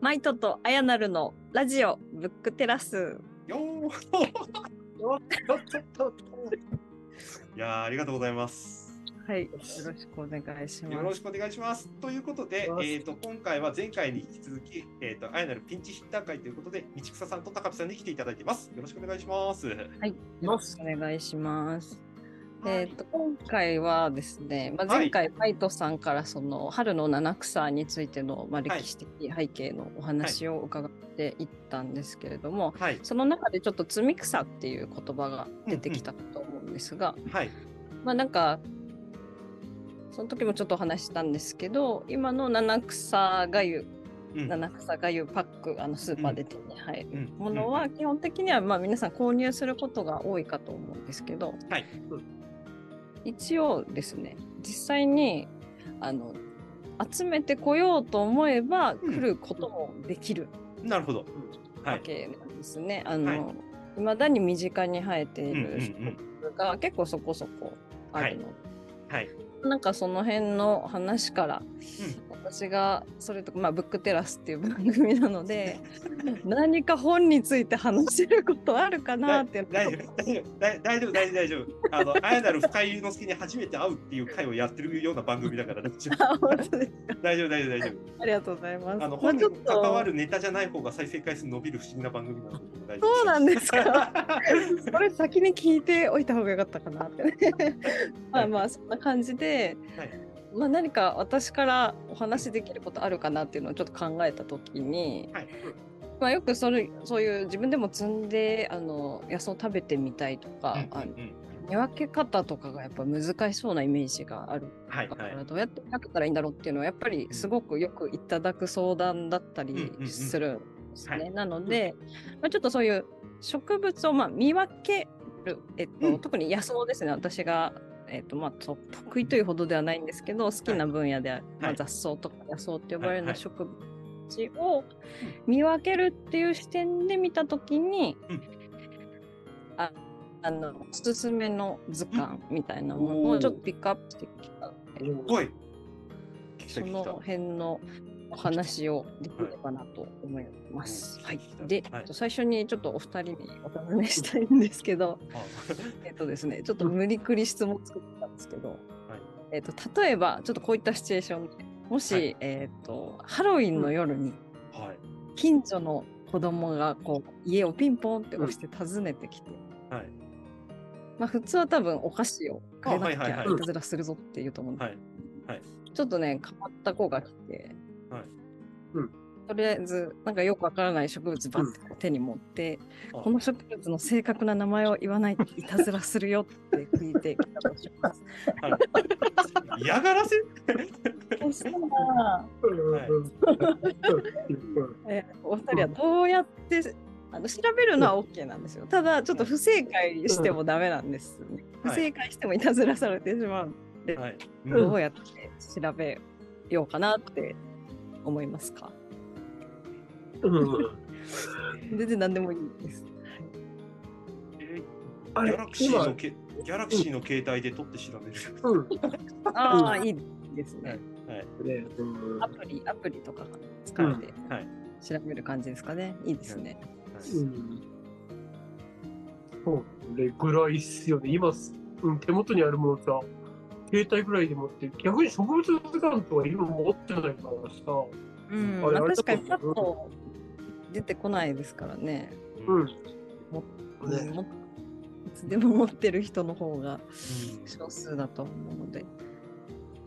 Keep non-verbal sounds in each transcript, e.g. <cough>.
マイトとアヤナルのラジオブックテラス。よーいやーありがとうございます。はい、よろしくお願いします。よろしくお願いします。ということで、えー、と今回は前回に引き続き、えー、とあやなるピンチヒッター会ということで、道草さんと高見さんに来ていただいてます。よろしくお願いします。はい、よろしくお願いします。えっ、と今回はですね、まあ、前回マイトさんからその春の七草についてのまあ歴史的背景のお話を伺っていったんですけれども、はい、その中でちょっと摘み草っていう言葉が出てきたと思うんですが、はい、まあなんかその時もちょっとお話ししたんですけど今の七草がゆ、うん。七草がゆパックあのスーパーで手に入るうん。ものは基本的にはまあ皆さん購入することが多いかと思うんですけど、はい一応ですね実際にあの集めてこようと思えばうん来ることもできるなるほど。はい。わけなんですね。あの、はい未だに身近に生えていうんうんる植物が結構そこそこあるので、はい。なんかその辺の話から、私がそれとか、まあ、ブックテラスっていう番組なので何か本について話せることあるかなって大丈夫、大丈夫、大大丈夫、大丈夫。あの、あやなる深井之助に初めて会うっていう会をやってるような番組だから大丈夫。大丈夫、大丈夫、大丈夫。ありがとうございます。あの、まあ本に関わるネタじゃない方が再生回数伸びる不思議な番組なので大丈夫そうなんですか <laughs> それ先に聞いておいた方がよかったかなってね。<laughs> まあまあそんな感じで、はいまあ何か私からお話しできることあるかなっていうのをちょっと考えた時に、はい。まあよくそれそういう自分でも摘んであの野草を食べてみたいとか、うんうんうん。見分け方とかがやっぱ難しそうなイメージがある。はい、だかはい。らどうやって見分けたらいいんだろうっていうのはやっぱりすごくよくいただく相談だったりうんうんうん。するんですね。はい。なので、まあ、ちょっとそういう植物をまあ見分ける、えっとうん。特に野草ですね。私が、えっとまあ、と得意というほどではないんですけど好きな分野である、まあ、はい雑草とか野草って呼ばれるようははいない。植物を見分けるっていう視点で見た時に、うん。ああのおすすめの図鑑みたいなものをちょっとピックアップしてきたのでおい。聞きたその辺のお話をできればなと思います。はい。で、はい最初にちょっとお二人にお尋ねしたいんですけど、あ <laughs> えっとですね、ちょっと無理くり質問作ったんですけど、はいえっと例えばちょっとこういったシチュエーションで、もし、はいえっとハロウィンの夜にはい。近所の子供がこう家をピンポンって押して訪ねてきて、はい。まあ普通は多分お菓子をくれなきゃいたずらするぞっていうと思うんではい。はい。ちょっとね、変わった子が来て、はい。うん。とりあえず、なんかよくわからない植物ばって手に持って、あ。この植物の正確な名前を言わないといたずらするよって聞いてきたとします。はい。<laughs> 嫌がらせ？そしたら、えー <laughs> お二人はどうやって、あの調べるのは OK なんですよ。ただ、ちょっと不正解してもダメなんですね。はい不正解してもいたずらされてしまう。はい。どうやって調べようかなって思いますか？全然何でもいいです。えあれ？ギャラクシー今？のけギャラクシーの携帯で撮って調べる。うんああ、いいですね。はい。アプリ、アプリとかが使えてはい。調べる感じですかね？いいですね。うんそうねぐらいっすよね。今、うん、手元にあるものさ、携帯ぐらいで持って、逆に植物図鑑とか今持ってないからさ、うん、あれ確かにパッと出てこないですからね。うん。もねもいつでも持ってる人の方が少数だと思うので。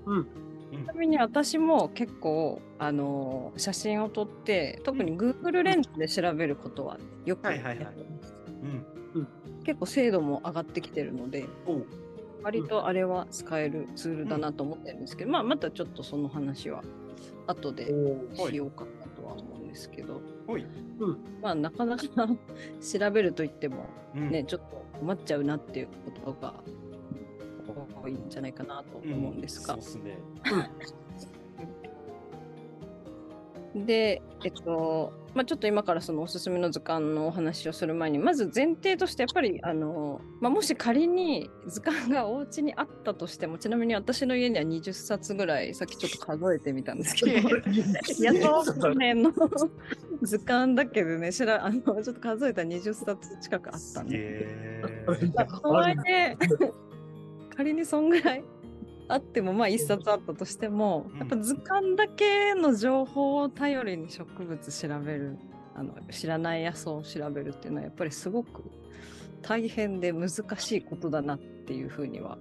うんちなみに私も結構、あの写真を撮って特に Google レンズで調べることはよくやってます。うん。結構精度も上がってきてるのでおう割とあれは使えるツールだなと思ってるんですけど、まあまたちょっとその話は後でおしようかなとは思うんですけど。まあなかなか <laughs> 調べると言ってもうん。ね、ちょっと困っちゃうなっていうことが多いんじゃないかなと思うんですが、そうっすね。<laughs> で、えっと、まあ、ちょっと今からそのおすすめの図鑑のお話をする前に、まず前提としてやっぱり、あの、まあ、もし仮に図鑑がお家にあったとしても、ちなみに私の家には20冊ぐらい、さっきちょっと数えてみたんですけど、<laughs> やっと年の図鑑だけどね、知ら <laughs> あのちょっと数えたら20冊近くあったんで。えとはいえ、仮にそんぐらいあってもまあ一冊あったとしても、やっぱ図鑑だけの情報を頼りに植物調べるあの知らない野草を調べるっていうのはやっぱりすごく大変で難しいことだなっていうふうには。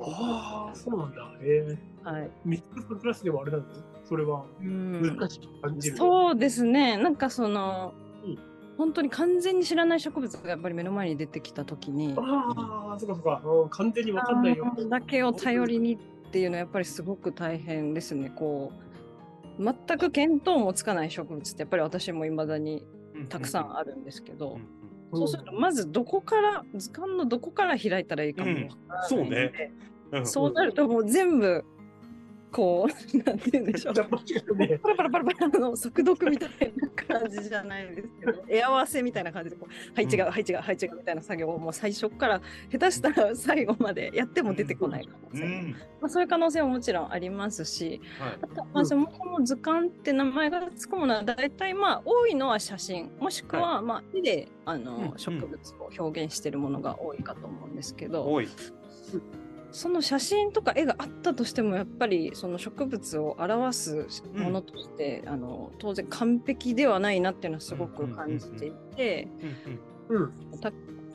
ああ、そうなんだ。ええー。はい。ミックスクラスでもあれなんですそれは難しく感じる。そうですね。なんかその、うん本当に完全に知らない植物がやっぱり目の前に出てきたときに、ああ、そうかそうか、うん、完全にわかんないよ。だけを頼りにっていうのはやっぱりすごく大変ですね。こう全く見当もつかない植物ってやっぱり私もいまだにたくさんあるんですけど、そうするとまずどこから図鑑のどこから開いたらいいかも、うん、そうね、そうなるともう全部こう、なんて言うんでしょう。パラパラパラパラの速読みたいな感じじゃないですけど、絵合わせみたいな感じでこう、はい違う、はい違う、はい違うみたいな作業をもう最初から下手したら最後までやっても出てこない可能性、うん、まあ、そういう可能性はもちろんありますし、はい、あとまあそもそも図鑑って名前がつくものは大体まあ多いのは写真、もしくはまあ絵であの植物を表現しているものが多いかと思うんですけど、多いその写真とか絵があったとしてもやっぱりその植物を表すものとして、うん、あの当然完璧ではないなっていうのはすごく感じていて、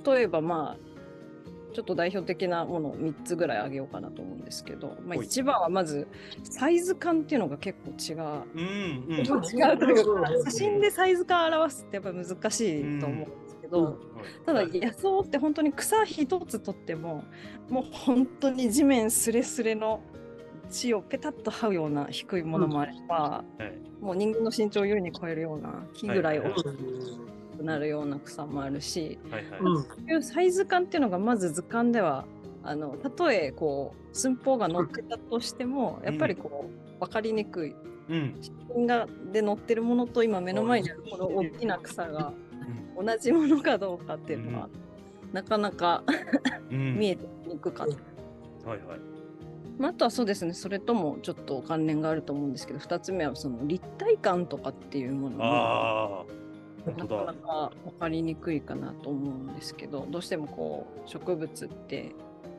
例えばまあちょっと代表的なものを3つぐらいあげようかなと思うんですけど、まあ、一番はまずサイズ感っていうのが結構違う。うんうん、<laughs> 違うというか写真でサイズ感を表すってやっぱり難しいと思うんど、ただ野草って本当に草一つとってももう本当に地面すれすれの地をペタッと這うような低いものもあれば、うんはい、もう人間の身長を優に超えるような木ぐらい大きくなるような草もあるし、はいはい、そういうサイズ感っていうのがまず図鑑ではあのたとえこう寸法が載ってたとしても、やっぱりこう分かりにくい、うん、写真がで載ってるものと今目の前にあるこの大きな草が同じものかどうかっていうのは、うん、なかなか <laughs> 見えてにくかった。はいはい。まあ、あとはそうですね。それともちょっと関連があると思うんですけど2つ目はその立体感とかっていうものがなかなか分かりにくいかなと思うんですけどどうしてもこう植物って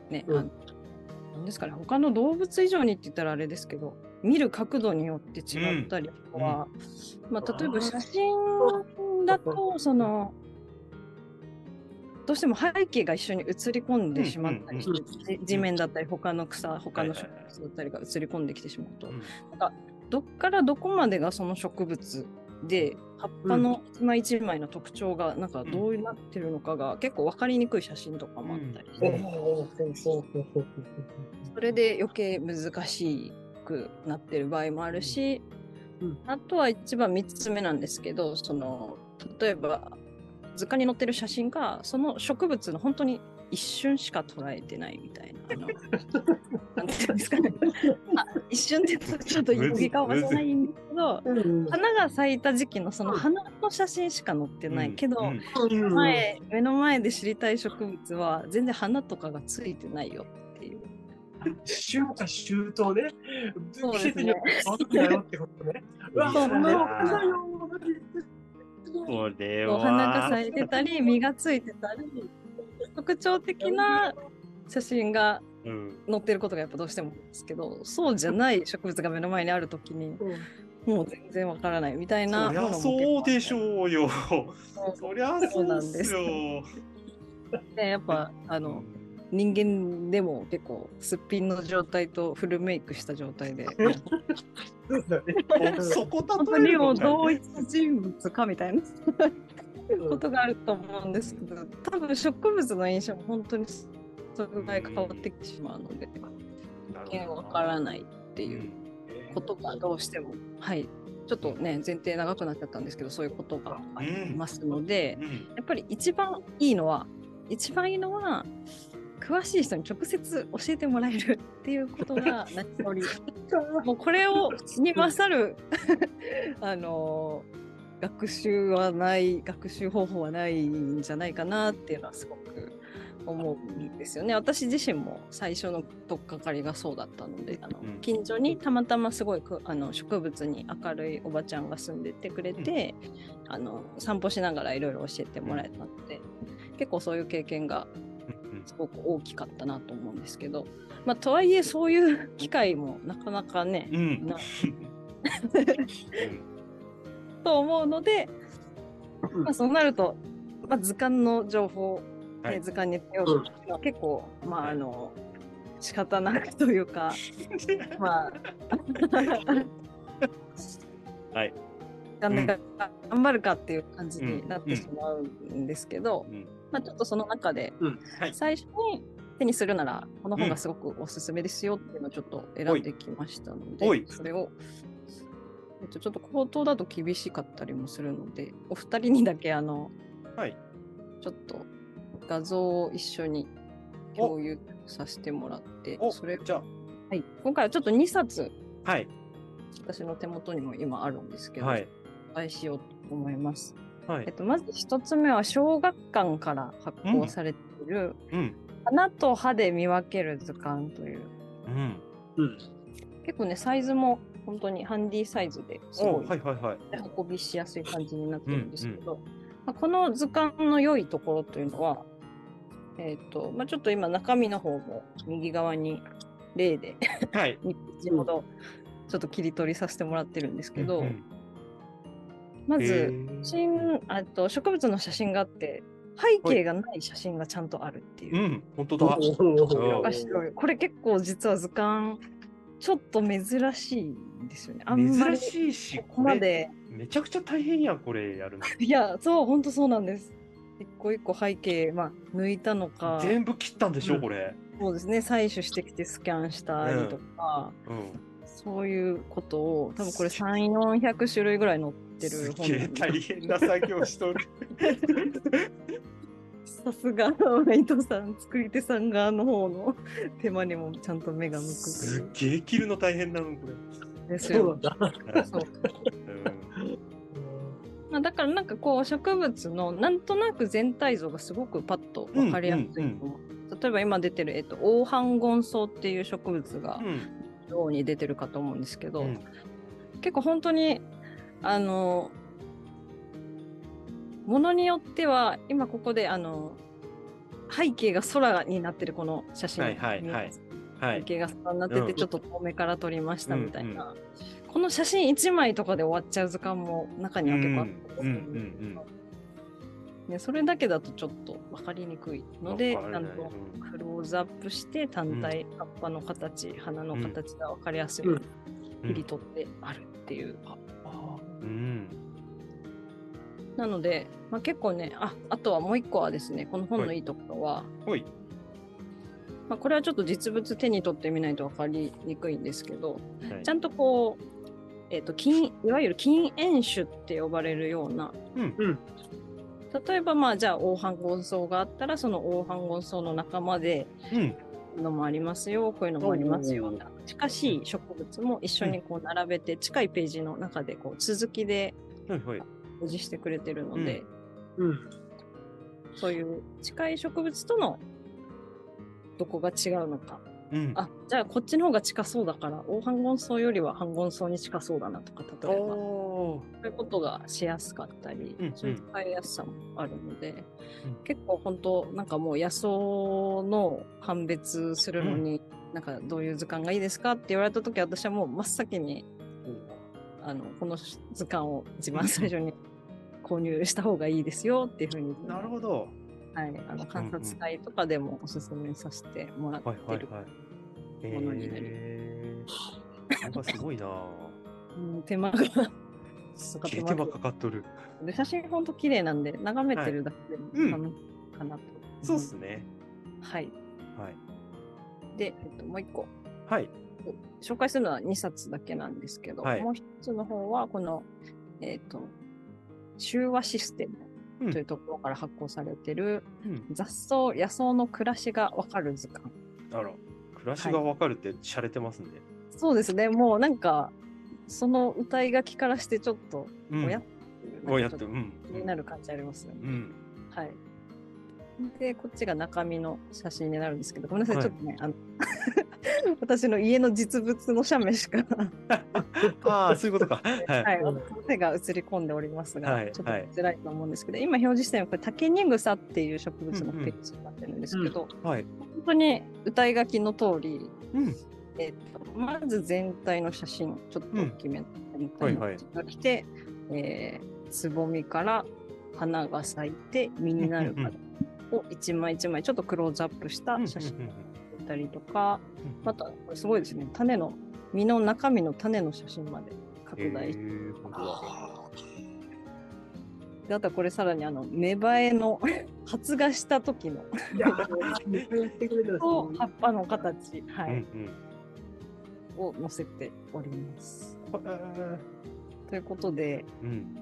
ね、うん、なんですかね他の動物以上にって言ったらあれですけど見る角度によって違ったりとかは、うん、まあ、例えば写真だとそのどうしても背景が一緒に映り込んでしまったり、地面だったり他の草他の植物だったりが映り込んできてしまうと、なんかどっからどこまでがその植物で葉っぱの一枚一枚の特徴がなんかどうなってるのかが結構分かりにくい写真とかもあったりして、それで余計難しくなってる場合もあるし、あとは一番3つ目なんですけどその例えば図鑑に載ってる写真がその植物の本当に一瞬しか捉えてないみたいな。あのなんていうんですかね。<laughs> あ一瞬でちょっと読みかもしれないんですけど、花が咲いた時期のその花の写真しか載ってないけど、前目の前で知りたい植物は全然花とかがついてないよっていう。春夏秋冬ね。そうですね。そうこれは。お花が咲いてたり、実がついてたり、特徴的な写真が載ってることがやっぱどうしてもですけど、そうじゃない植物が目の前にあるときに、もう全然わからないみたいなそりゃそうでしょうよ。そりゃそうなんですよ。でやっぱあの、人間でも結構すっぴんの状態とフルメイクした状態で。そ <laughs> こ本当にも同一人物かみたいな。ことがあると思うんですけど多分植物の印象も本当にそれぐらい変わってきてしまうので一見わからないっていうことがどうしてもはい。ちょっとね前提長くなっちゃったんですけどそういうことがありますので、やっぱり一番いいのは一番いいのは詳しい人に直接教えてもらえるっていうことが何より <laughs> もうこれをに勝る <laughs> あの学習はない学習方法はないんじゃないかなっていうのはすごく思うんですよね。私自身も最初の取っかかりがそうだったのであの、うん。近所にたまたますごいくあの植物に明るいおばちゃんが住んでてくれて、あの散歩しながらいろいろ教えてもらえたので、結構そういう経験がうんすごく大きかったなと思うんですけど、まあ、とはいえそういう機会もなかなかね、うん。うん。なと思うので、うん。まあ、そうなると、まあ、図鑑の情報、ねはい。図鑑に頼るのは結構、まああの仕方なくというか、<laughs> まあ <laughs> はい。<laughs> 頑張るかっていう感じになってしまうんですけど、うんまあ、ちょっとその中ではい。最初に手にするならこの本がすごくおすすめですよっていうのをちょっと選んできましたので、それを、えっと、ちょっと口頭だと厳しかったりもするのでお二人にだけあのはい。ちょっと画像を一緒に共有させてもらってお、それじゃはい、今回はちょっと2冊あ、はい。私の手元にも今あるんですけど、はい。お伝えしようと思います。はいえっ。と、まず一つ目は小学館から発行されている、うん。花と葉で見分ける図鑑といううん。うん。結構ねサイズも本当にハンディサイズですおごいはいはいはい。運びしやすい感じになってるんですけど、まあ、この図鑑の良いところというのは、えっとまあ、ちょっと今中身の方も右側に例ではい。2ページほどちょっと切り取りさせてもらってるんですけど、うんうんまへずー。写真あと植物の写真があって背景がない写真がちゃんとあるっていう。うん、本当だ。お面白いこれ結構実は図鑑ちょっと珍しいんですよね。あんまり珍しいし、ここまでめちゃくちゃ大変やん、これやるの。いやそう本当そうなんです。一個一個背景、まあ、抜いたのか全部切ったんでしょ、うんこれ。そうですね採取してきてスキャンしたりとか、うん。そういうことを多分これ3400種類ぐらい載ってるす本げえ大変な作業しとる。<laughs> さすがナイトさん作り手さん側の方の手間にもちゃんと目が向くとすっげえ切るの大変なの、これ。ですよ。そうまあ、だからなんかこう植物のなんとなく全体像がすごくパッと分かりやすいと思う。例えば今出てる、えっと、オオハンゴンソウっていう植物がうん。中央に出てるかと思うんですけど、うん。結構本当にあのものによっては今ここであの背景が空になってるこの写真、はいはいはい。はい。背景が空になってて、うん。ちょっと遠目から撮りましたみたいな、この写真1枚とかで終わっちゃう図鑑も中には結構あったんですけどね、それだけだとちょっと分かりにくいのでちゃん。とクローズアップして単体、葉っぱの形花の形が分かりやすいようにうん。切り取ってあるっていう。うん。なので、まあ、結構ねああとはもう一個はですねこの本のいいところは、ほい。まあ、これはちょっと実物手に取ってみないと分かりにくいんですけどはい。ちゃんとこう、えー、と禁いわゆる禁煙種って呼ばれるようなうん。うん例えばまあじゃあ黄斑ゴンソウがあったらその黄斑ゴンソウの仲間でうん。のもありますよこういうのもありますよ近しい植物も一緒にこう並べて近いページの中でこう続きで。表示してくれてるので、うん。そういう近い植物とのどこが違うのかうん。あじゃあこっちの方が近そうだから黄斑ゴンソウよりは半ゴンソウに近そうだなとか例えば。そういうことがしやすかったり、うんそういう使いやすさもあるので、うん。結構本当なんかもう野草の判別するのに、なんかどういう図鑑がいいですかって言われた時私はもう真っ先にあのこの図鑑を一番最初に購入した方がいいですよっていうふうに、なるほど。はい、あの観察会とかでもおすすめさせてもらってる、はいはいはい。ものになりえー。やっぱすごいな。うん手間が手間かかっとる。で写真本当綺麗なんで眺めてるだけでもうん楽しいかなと、そうっすね。はいはい。で、えっと、もう一個はい。紹介するのは2冊だけなんですけど、はいもう一つの方はこの、えっと、中和システムうんというところから発行されてるうん雑草野草の暮らしがわかる図鑑。暮らしがわかるって洒落てますね。そうですね、もうなんかその歌い書きからしてちょっとうんおや、こうやって、なんかちょっうん。と気になる感じありますよね。うん。はい。で、こっちが中身の写真になるんですけど、ごめんなさい、はいちょっとね、あの私の家の実物の写メしか、<laughs> ああ、そういうことか。はい。はい、手が映り込んでおりますが、はいちょっと見づらいと思うんですけど、今表示してるのはこれ、タケニグサっていう植物のページになってるん。ですけど、はい。本当に歌い書きの通り、うん。えっと、まず全体の写真、ちょっと大きめの全体の写真が来て、えーつぼみから花が咲いて実になるまでを一枚一枚ちょっとクローズアップした写真。が出たりとか、またこれすごいですね、種の実の中身の種の写真まで拡大。して、えー。あとはこれさらにあの芽生えの <laughs> 発芽した時のとね。葉っぱの形、はうんいを載せております。うん。ということで、うん。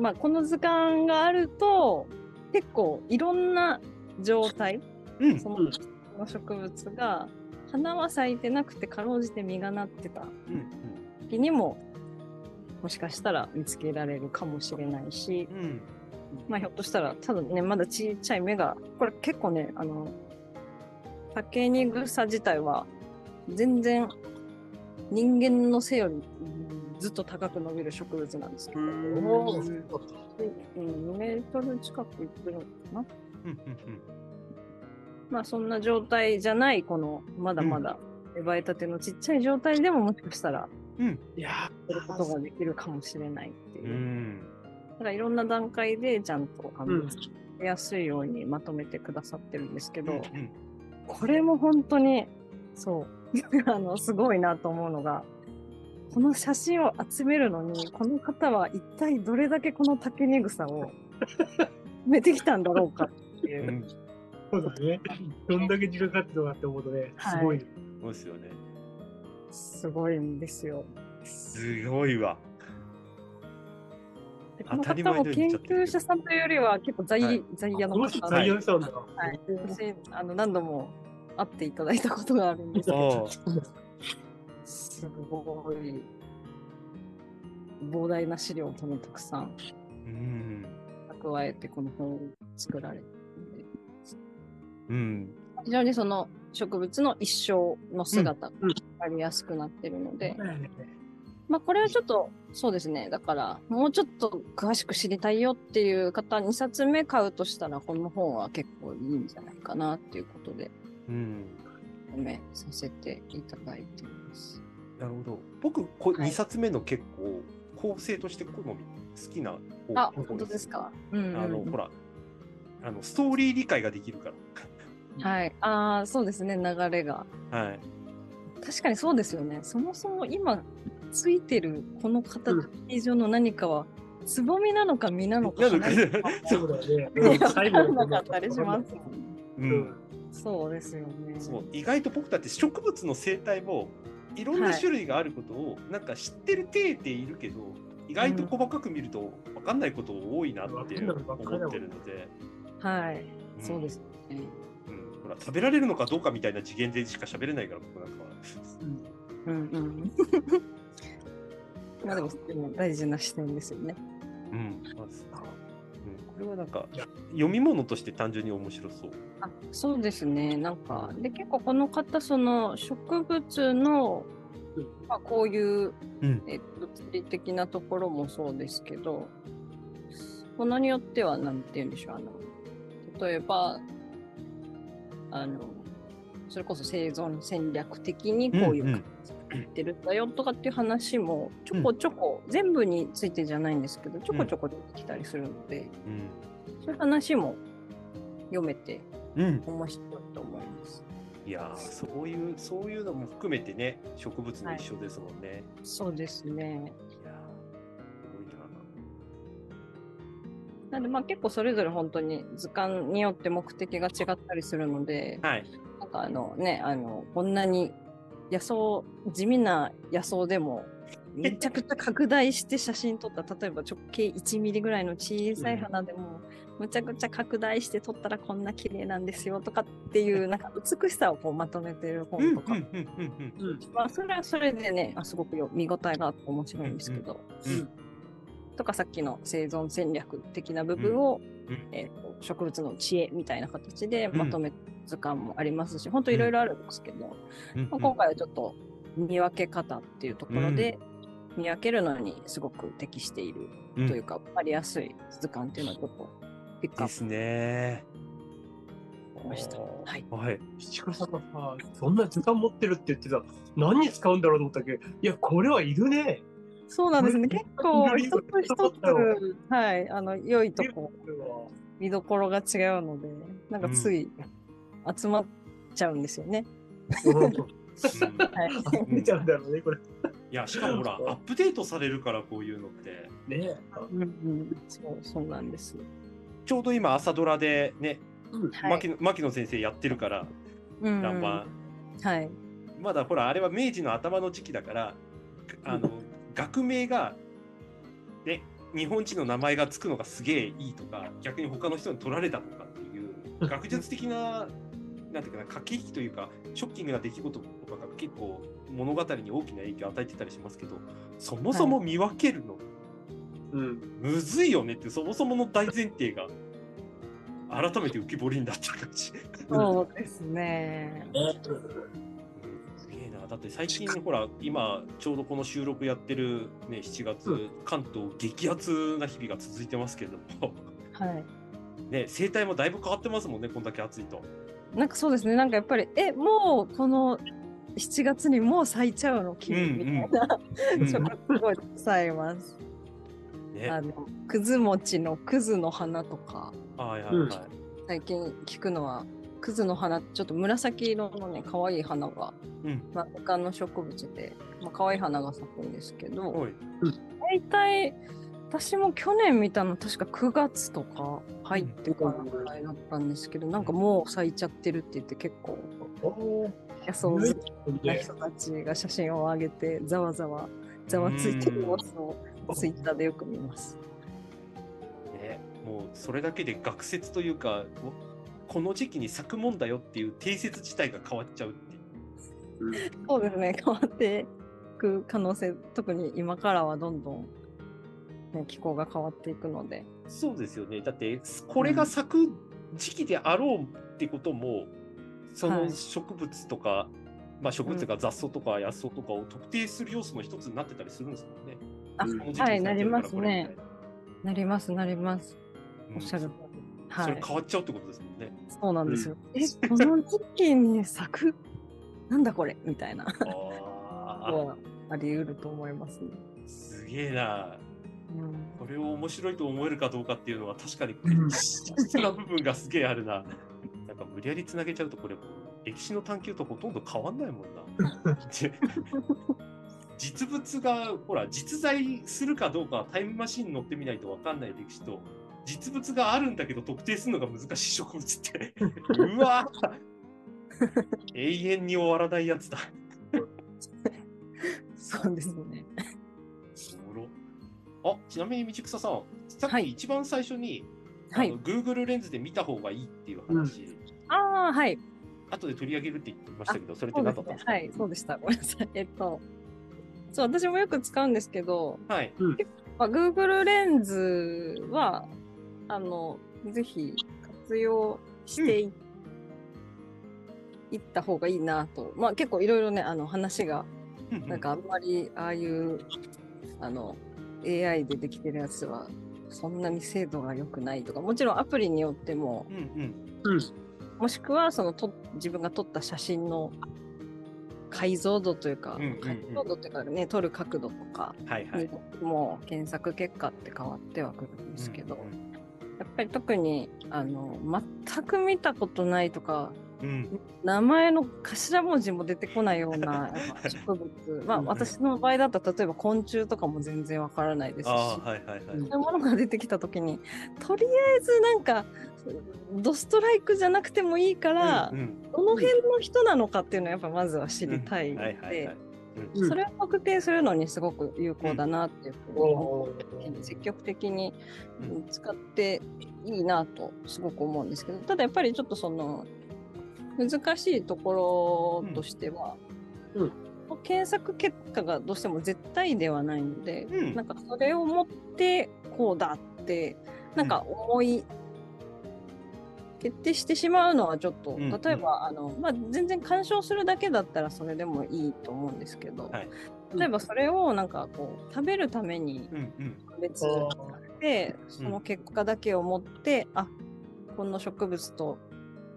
まあ、この図鑑があると結構いろんな状態うん。その植物が花は咲いてなくてかろうじて実がなってたうん。時にももしかしたら見つけられるかもしれないし、うん。まあ、ひょっとしたらただねまだちっちゃい芽がこれ結構ねあの竹に草自体は全然人間の背よりうんずっと高く伸びる植物なんですけど、うんおーうん、2メートル近くいくのかなうん。うん。まあそんな状態じゃないこのまだまだ芽生えたてのちっちゃい状態でももしかしたらうん。いややることができるかもしれないっていうう。ん。だからいろんな段階でちゃんとあの、うんややすいようにまとめてくださってるんですけど、うん。これも本当にそう <laughs> あのすごいなと思うのがこの写真を集めるのにこの方は一体どれだけこの竹に草を <laughs> 埋めてきたんだろうかっていうう。ん。そうだね。どんだけ時間かかってるのかって思うとね、すごい。そうですよね。すごいんですよ。すごいわ。でこの方も研究者さんというよりは結構在,、はい在野の方在野したんだ。はい、私あの何度も会っていただいたことがあるんですけあどあ。すごい膨大な資料ともたくさんうん。蓄えてこの本を作られてうん。非常にその植物の一生の姿がうん分かりやすくなってるので、そうだよねまあこれはちょっとそうですねだからもうちょっと詳しく知りたいよっていう方2冊目買うとしたらこの本は結構いいんじゃないかなっていうことでうん。おめさせていただいています。なるほど。僕、こはい2冊目の結構、構成として好み、好きな方あ、方本当ですか？うんうんあの、ほら、あの、ストーリー理解ができるかはい。ああ、そうですね、流れが。ら。はい。確かにそうですよね。そもそも今ついてるこの形上の何かは、つぼみなのか実なのかなのか花なのかそうだよね。分 <laughs> か最後んなかったりします。ううんん。そうですよね。そう意外と僕だって植物の生態もいろんな種類があることをなんか知ってる体でいるけど、意外と細かく見ると分かんないこと多いなって思ってるので、はい。うんそうですね。うん、ほら食べられるのかどうかみたいな次元でしか喋れないから僕なんかは。うんうん。<laughs> まあでも、でも大事な視点ですよね。うん、まずうん、これはなんか読み物として単純に面白そう。あそうですね。なんか、で、結構この方、その植物のうん、まあ、こういううん、えっと、物理的なところもそうですけど、ものによっては、なんて言うんでしょう、あの、例えば、あの、それこそ生存戦略的にこういううんうん感じで言ってるんだよとかっていう話もちょこちょこ、全部についてじゃないんですけど、ちょこちょこ出てきたりするので、そういう話も読めてうん、うん、面白いと思います。いやーそういうそういうのも含めてね植物も一緒ですもんね。そうですね。なんでまあ結構それぞれ本当に図鑑によって目的が違ったりするので、はい。なんかあのね、あの、こんなに野草、地味な野草でも、めちゃくちゃ拡大して写真撮った例えば直径1ミリぐらいの小さい花でも、むちゃくちゃ拡大して撮ったらこんな綺麗なんですよとかっていうなんか美しさをこうまとめてるうんうん本とか、それはそれでねあすごくよ見応えがあって面白いんですけど、うんとかさっきの生存戦略的な部分を、うんえーと植物の知恵みたいな形でまとめた図鑑もありますし、本当いろいろあるんですけど、うんまあ、今回はちょっと見分け方っていうところで、見分けるのにすごく適しているうんというか、分かりやすい図鑑っていうのをちょっとピックアップですね。しました。はい。はい。七倉さんがさ、そんな図鑑持ってるって言ってた。何に使うんだろうと思ったけ？ど、いや、これはいるね。そうなんですね。結構一つ一つ、はい、あの、良いとこ、見どころが違うので、なんかつい集まっちゃうんですよね。うんはい。出ちゃうんだろうね、これ。いや、しかもほら、アップデートされるから、こういうのって。ねうんうん、そう、そうなんです。ちょうど今、朝ドラでね、はい牧野牧野先生やってるから、うんランバはい。まだほら、あれは明治の頭の時期だから、あの、学名が、ね、日本人の名前がつくのがすげえいいとか、逆に他の人に取られたとかっていう、学術的な、なんていうかな、駆け引きというか、ショッキングな出来事とかが結構物語に大きな影響を与えてたりしますけど、そもそも見分けるの、うん。むずいよねって、そもそもの大前提が、改めて浮き彫りになってる感じ。そうですね。<laughs> だって最近ほら、今ちょうどこの収録やってるね、7月、うん関東激アツな日々が続いてますけれども、はい。ね、生態もだいぶ変わってますもんね、こんだけ暑いと。なんかそうですね。なんかやっぱり、え、もうこの7月にもう咲いちゃうの？君みたいな、うん <laughs> ちょっとすごい伝えます。ね、あの、くず餅のくずの花とか、はいはいはい。最近聞くのは、くずの花、ちょっと紫色のね、可愛い花が、うん。まあ、他の植物で、まあ、可愛い花が咲くんですけど、おい。大体、私も去年見たの確か9月とか入ってからぐらいだったんですけど、なんかもう咲いちゃってるって言って結構野草好きなね人たちが写真を上げてざわざわざわついてる様子をツイッターでよく見ます。ね、もうそれだけで学説というか、おこの時期に咲くもんだよっていう定説自体が変わっちゃうっていう。そうですね変わっていく可能性特に今からはどんどん、ね、気候が変わっていくので。そうですよね。だって、これが咲く時期であろうってことも、そのはい植物とか、まあ植物が雑草とか野草とかを特定する要素の一つになってたりするんですもんね。あうんはいなりますね。なりますなります。おっしゃる通それ。変わっちゃうってことですもんね。そうなんですよ。えこの時期に咲く？<laughs> なんだこれ？みたいなあはあり得ると思いますね。あ、すげえな。うんこれを面白いと思えるかどうかっていうのは確かにうん <laughs> 実な部分がすげえあるな。なんか無理やりつなげちゃうとこれ歴史の探求とほとんど変わんないもんな。で実物がほら実在するかどうかはタイムマシンに乗ってみないと分かんない歴史と実物があるんだけど特定するのが難しい植物って <laughs> うわ永遠に終わらないやつだ。そうですね。あちなみに道草さんさっはいき一番最初に、はいあの Google レンズで見た方がいいっていう話、ああ、はい。後で取り上げるって言ってましたけどそれって何だったんです。か？ねはい、そうでした。ごめんなさい。えっと、そう、私もよく使うんですけど、はい。まあ、Google レンズは、あの、ぜひ活用してい,、いった方がいいなと。まあ結構いろいろね、あの話が、なんかあんまりああいう、あの、AI でできてるやつは、そんなに精度が良くないとか、もちろんアプリによっても、うんうんうん。もしくはそのと自分が撮った写真の解像度というか、うんうんうん解像度というかね撮る角度とかはいはい。にも検索結果って変わってはくるんですけど、うんやっぱり特にあの全く見たことないとかうん。名前の頭文字も出てこないような <laughs> 植物。まあうん私の場合だったら例えば昆虫とかも全然わからないですし。はいはいそういうものが出てきたときにとりあえずなんかドストライクじゃなくてもいいから、うんうん。どの辺の人なのかっていうのはやっぱまずは知りたいのでうん。それを特定するのにすごく有効だなっていうふうに思ってお積極的にうん。使っていいなとすごく思うんですけどただやっぱりちょっとその難しいところとしては、うん。検索結果がどうしても絶対ではないので、うん。なんかそれを持ってこうだってなんか思い、決定してしまうのはちょっと、うん例えばあの、まあ、全然干渉するだけだったらそれでもいいと思うんですけど、はい。例えばそれをなんかこう食べるためにうんうん。別でその結果だけを持って、あこの植物と、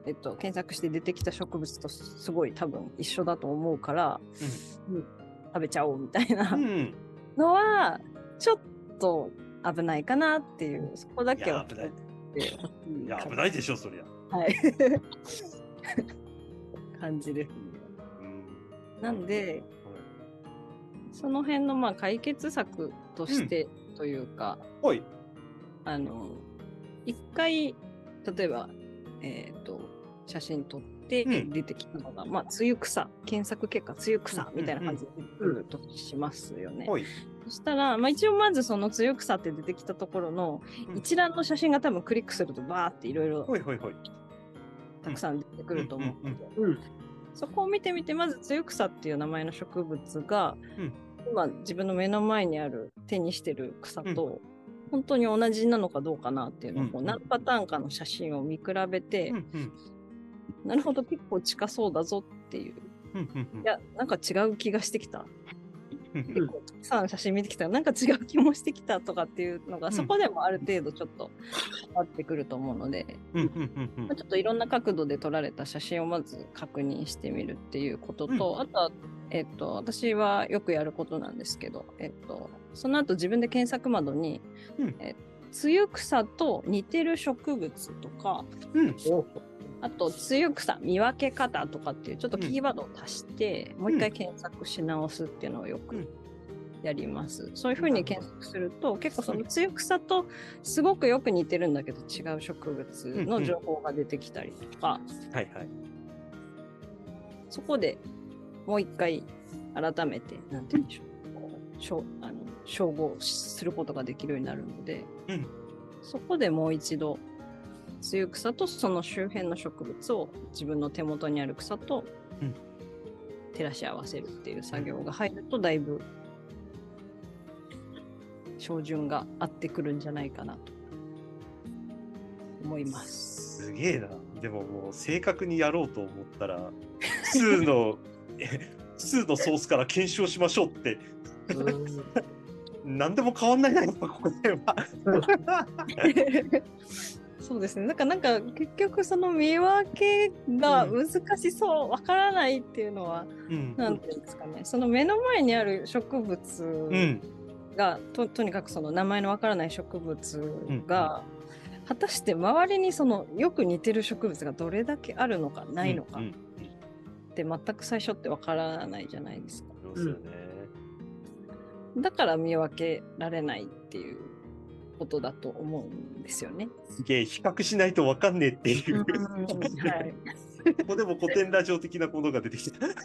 えっと、検索して出てきた植物とすごい多分一緒だと思うから、うん。食べちゃおうみたいなうん。のはちょっと危ないかなっていうそこだいけはや危ないや危ないでしょそりゃ。はい <laughs> 感じですね。うんなんでその辺のまあ解決策としてというか、おいあの一回例えば、えー、と写真撮ってうん出てきたのが、まあ梅雨草検索結果梅雨草みたいな感じで出てくるとしますよね。おい。そしたら、まあ、一応まずその梅雨草って出てきたところのうん。一覧の写真が多分クリックするとバーっていろいろ。たくさん出てくると思う。そこを見てみてまず梅雨草っていう名前の植物が、うん。今自分の目の前にある手にしてる草と、本当に同じなのかどうかなっていうのをこううん。何パターンかの写真を見比べて、うんうん。なるほど結構近そうだぞっていう。いやなんか違う気がしてきた。うん結構たくさん写真見てきた。らなんか違う気もしてきたとかっていうのが、うん。そこでもある程度ちょっと変わってくると思うので、まあ、ちょっといろんな角度で撮られた写真をまず確認してみるっていうことと、あとは、えっと、私はよくやることなんですけど、えっと、その後自分で検索窓に、うん。え梅雨草と似てる植物とかうん。おあと梅雨草見分け方とかっていうちょっとキーワードを足して、もう一回検索し直すっていうのをよくうん。やります。そういうふうに検索すると、結構その梅雨草とすごくよく似てるんだけど違う植物の情報が出てきたりとか、はいはい。そこでもう一回改めて、なんて言うんでしょう、こうしょうあの照合することができるようになるので、うん。そこでもう一度、梅雨草とその周辺の植物を自分の手元にある草とうん照らし合わせるっていう作業が入ると、だいぶ照準が合ってくるんじゃないかなと思います。すげえな。でももう正確にやろうと思ったら、複数の、<laughs> 数のソースから検証しましょうって、<laughs> 何でも変わんないな、今ここでは。<laughs> そうですね。なんか、なんか、結局、その見分けが難しそう、わからないっていうのは、うん。なんていうんですかね。その目の前にある植物うん。が、ととにかくその名前のわからない植物が、果たして周りにそのよく似てる植物がどれだけあるのかないのかうんって全く最初ってわからないじゃないですか。すよね。だから見分けられないっていうことだと思うんですよね。すげえ、比較しないと分かんねえっていう。はい。ここでも古典ラジオ的なものが出てきた。<laughs>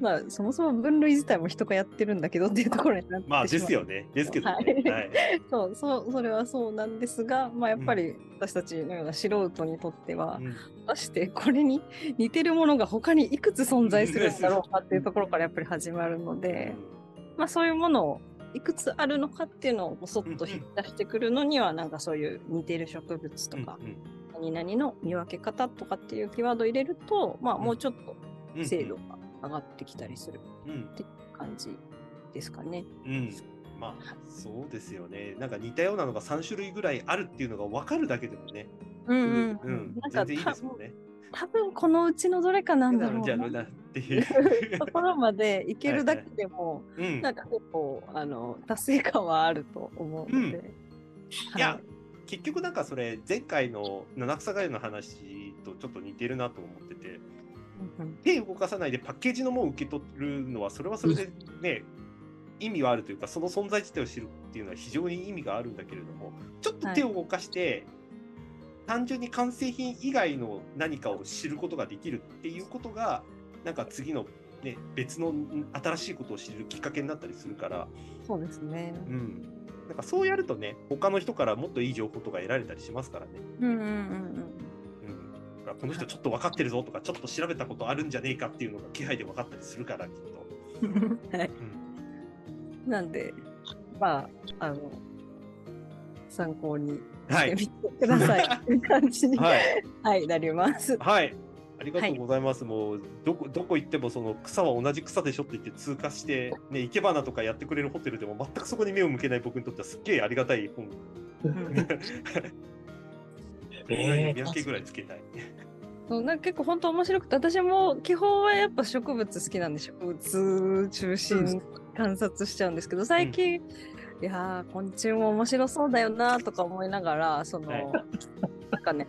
まあそもそも分類自体も人がやってるんだけどっていうところになってしまあですよね。ですけどね。はいはい。そうそうそれはそうなんですが、まあ、やっぱり私たちのような素人にとっては、うん果たしてこれに似てるものが他にいくつ存在するんだろうかっていうところからやっぱり始まるので、まあ、そういうものをいくつあるのかっていうのをそっと引き出してくるのにはなんかそういう似てる植物とか、何々の見分け方とかっていうキーワードを入れると、まあ、もうちょっとうん精度が上がってきたりするうん感じですかね。うん。まあ、そうですよね。なんか似たようなのが3種類ぐらいあるっていうのが分かるだけでもね。うんうんなんか全然いいですもんね。多分このうちのどれかなんだろうじゃあ、ななっていう。<laughs> ところまでいけるだけでも、うん。なんか結構あの達成感はあると思うので。い。や、結局なんかそれ前回の七草がゆの話とちょっと似てるなと思ってて。うん手動かさないでパッケージのものを受け取るのはそれはそれでね意味はあるというかその存在自体を知るっていうのは非常に意味があるんだけれどもちょっと手を動かして、単純に完成品以外の何かを知ることができるっていうことがなんか次の、ね、別のん新しいことを知るきっかけになったりするから、そうですね。うん、なんかそうやるとね他の人からもっといい情報とか得られたりしますからね。うんうんうんうん、だからこの人ちょっと分かってるぞとかちょっと調べたことあるんじゃねえかっていうのが気配で分かったりするからきっと。うん。はい。うんなんで、まあ、あの、参考にはいしてみてください。<laughs> っていう感じに、はいはい、なります。はい。ありがとうございます。もうどこどこ行ってもその草は同じ草でしょって言って通過してね生け花とかやってくれるホテルでも全くそこに目を向けない僕にとってはすっげえありがたい本。<laughs> え見分けぐらいつけたい。そうなんか結構本当面白くて私も基本はやっぱ植物好きなんで植物中心観察しちゃうんですけど最近、いやー昆虫も面白そうだよなとか思いながらその、はい。なんかね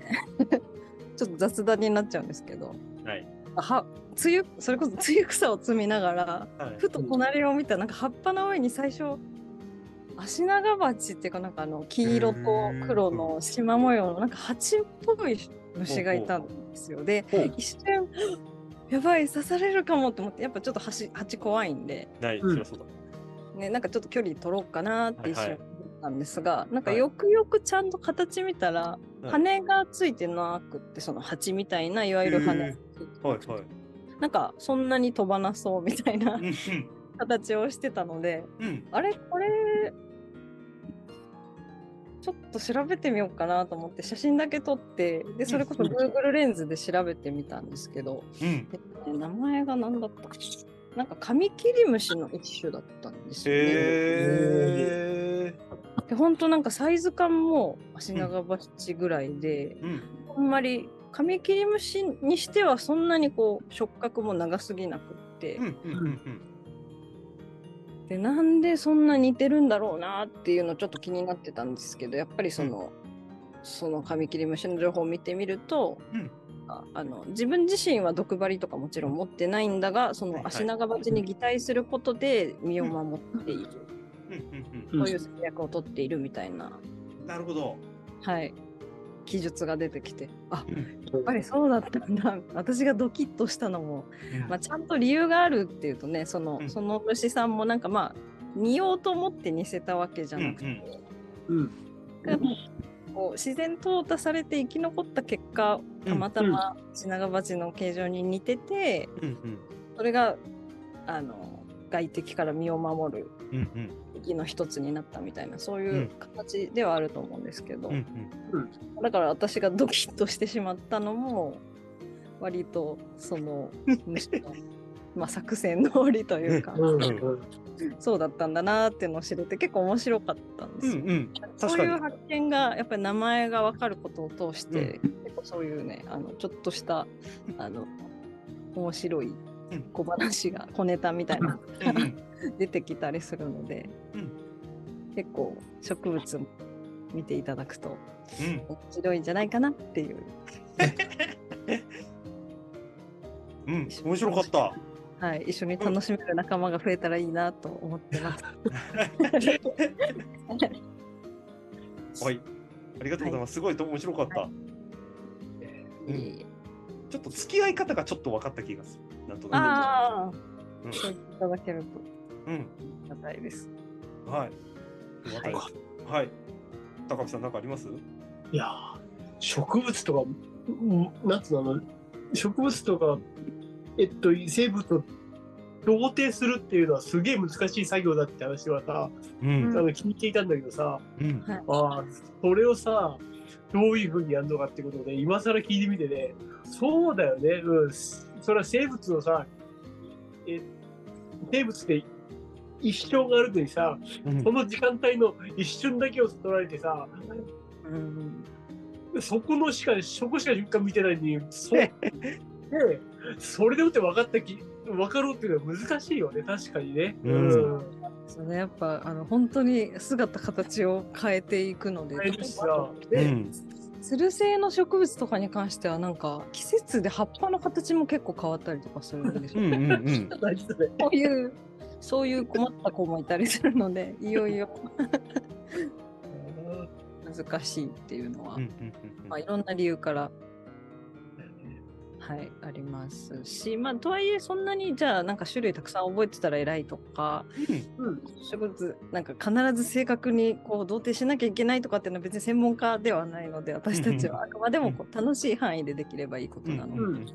ちょっと雑談になっちゃうんですけどはい。は梅雨それこそ梅雨草を摘みながらはい。ふと隣を見たらなんか葉っぱの上に最初アシナガバチっていうかなんかあの黄色と黒の縞模様のなんか蜂っぽい虫がいたんですよ。で一瞬やばい刺されるかもって思ってやっぱちょっと蜂蜂怖いんで。ね、なんかちょっと距離取ろうかなって一瞬思ったんですが、なんかはいよくよくちゃんと形見たら、はい羽がついてなくってその蜂みたいないわゆる羽へーはいはい。なんかそんなに飛ばなそうみたいな形をしてたので。うん。あれ？これちょっと調べてみようかなと思って写真だけ撮ってでそれこそ Google レンズで調べてみたんですけど、うん。で名前が何だったかな？んかカミキリムシの一種だったんですよね。へえ。で本当なんかサイズ感も足長鉢ぐらいで、うん。あんまりカミキリムシにしてはそんなにこう触覚も長すぎなくって、うんうんうんでなんでそんな似てるんだろうなっていうのちょっと気になってたんですけどやっぱりその、そのカミキリムシの情報を見てみると、うん。ああの自分自身は毒針とかもちろん持ってないんだがその足長鉢に擬態することで身を守っている、うんうんうん。そういう戦略を取っているみたいな、うん。なるほど。はい、記述が出てきて。あうん。やっぱりそうだったんだ。私がドキッとしたのもまあ、ちゃんと理由があるっていうとねその,、うん。その虫さんもなんかまあ似ようと思って似せたわけじゃなくて、うんうん。だからこう自然淘汰されて生き残った結果たまたま品川鉢の形状に似てて、うんうん。それがあの外敵から身を守るうんうん敵の一つになったみたいなそういううん形ではあると思うんですけど、うんだから私がドキッとしてしまったのも割とその <laughs> まあ作戦通りというか、うん。そうだったんだなっていうのを知れて結構面白かったんですよ。うんうん。そう確かに。いう発見がやっぱり名前が分かることを通して、結構そういうねあのちょっとしたあの面白いうん小話が小ネタみたいな出てきたりするので、うん結構植物も見ていただくとうん面白いんじゃないかなっていう、うん。面白かった。はい、一緒に楽しめる仲間が増えたらいいなと思ってます。<laughs> はい。ありがとうございます。すごい面白かった。はいうんちょっと付き合い方がちょっと分かった気がする。なんとなああ、うんそう言っていただけるとく。うん。ありがたいです。はい。よかったですはい。高木さん、なんかあります？いやー植物とか、うんなんつうの、植物とか、えっと、生物と同定するっていうのはすげえ難しい作業だって話はさ、ううんん。あの聞いていたんだけどさ、うん。ああ、それをさ、どういうふうにやるのかってことで、今更聞いてみてね、そうだよね、うん、それは生物のさ、え生物って一生があるのにさ、うん。その時間帯の一瞬だけを取られてさ、うん。そこのしか、そこしか瞬間見てないのに、そう、<laughs> ねえそれでもって分かったき、分かろうっていうのは難しいよね、確かにね。うん。そうね、やっぱあの本当に姿形を変えていくので、つる性の植物とかに関してはなんか季節で葉っぱの形も結構変わったりとかするんですよ。うんうんう <laughs> そういうそういう困った子もいたりするので、<laughs> いよいよ。<laughs> 難しいっていうのは、まあいろんな理由からはい、ありますし、まあ、とはいえ、そんなに、じゃあ、なんか種類たくさん覚えてたら偉いとか、うん。植物、なんか必ず正確にこう同定しなきゃいけないとかっていうのは別に専門家ではないので、私たちはあくまでもこう楽しい範囲でできればいいことなので、うん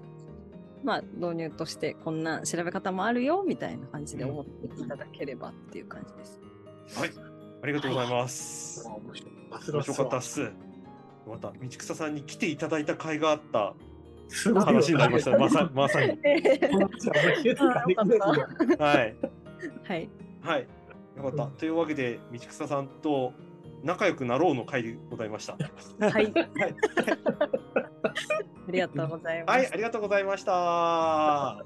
まあ、導入としてこんな調べ方もあるよみたいな感じで思っていただければっていう感じです。はい、ありがとうございます。面白面白かったっす。また道草さんに来ていただいた甲斐があったすごい話になりました。<laughs> まさまさに。<laughs> はいはい。はい、はい。よかった。というわけで、道草さんと仲良くなろうの会でございました。はい、はい。<laughs> ありがとうございます。はい、ありがとうございました。